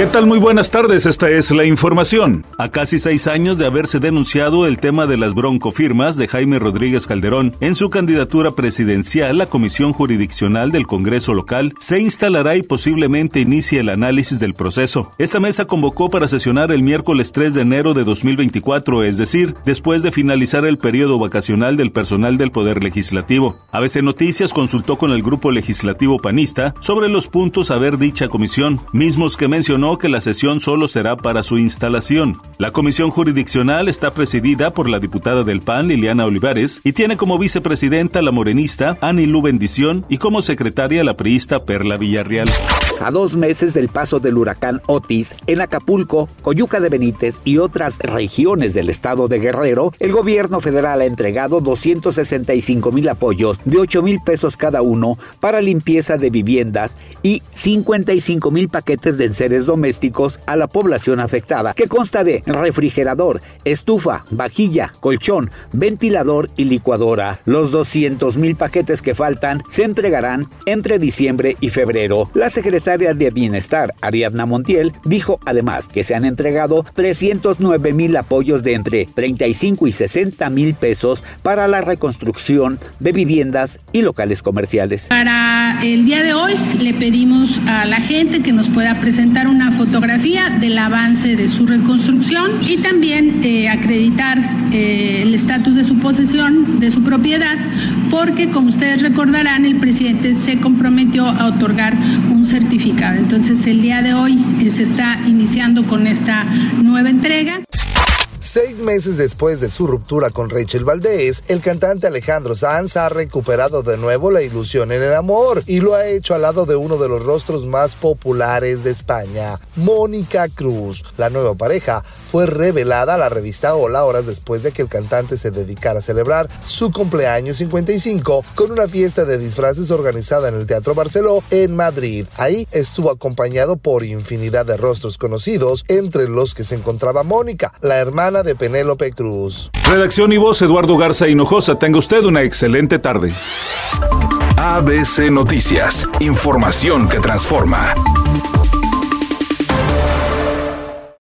¿Qué tal? Muy buenas tardes, esta es la información. A casi seis años de haberse denunciado el tema de las broncofirmas de Jaime Rodríguez Calderón en su candidatura presidencial, la Comisión Jurisdiccional del Congreso Local se instalará y posiblemente inicie el análisis del proceso. Esta mesa convocó para sesionar el miércoles 3 de enero de 2024, es decir, después de finalizar el periodo vacacional del personal del Poder Legislativo. ABC Noticias consultó con el grupo legislativo panista sobre los puntos a ver dicha comisión, mismos que mencionó que la sesión solo será para su instalación. La comisión jurisdiccional está presidida por la diputada del PAN, Liliana Olivares, y tiene como vicepresidenta la morenista, Ani Lu Bendición, y como secretaria la priista Perla Villarreal. A dos meses del paso del huracán Otis, en Acapulco, Coyuca de Benítez y otras regiones del estado de Guerrero, el gobierno federal ha entregado 265 mil apoyos de 8 mil pesos cada uno para limpieza de viviendas y 55 mil paquetes de enseres domésticos a la población afectada, que consta de refrigerador, estufa, vajilla, colchón, ventilador y licuadora. Los 200 mil paquetes que faltan se entregarán entre diciembre y febrero. La secretaria de Bienestar, Ariadna Montiel, dijo además que se han entregado 309 mil apoyos de entre 35 y 60 mil pesos para la reconstrucción de viviendas y locales comerciales. El día de hoy le pedimos a la gente que nos pueda presentar un una fotografía del avance de su reconstrucción y también eh, acreditar eh, el estatus de su posesión, de su propiedad, porque como ustedes recordarán, el presidente se comprometió a otorgar un certificado. Entonces el día de hoy eh, se está iniciando con esta nueva entrega. Seis meses después de su ruptura con Rachel Valdés, el cantante Alejandro Sanz ha recuperado de nuevo la ilusión en el amor y lo ha hecho al lado de uno de los rostros más populares de España, Mónica Cruz. La nueva pareja fue revelada a la revista Hola horas después de que el cantante se dedicara a celebrar su cumpleaños 55 con una fiesta de disfraces organizada en el Teatro Barceló en Madrid. Ahí estuvo acompañado por infinidad de rostros conocidos, entre los que se encontraba Mónica, la hermana de Penélope Cruz. Redacción y voz Eduardo Garza Hinojosa. Tenga usted una excelente tarde. ABC Noticias. Información que transforma.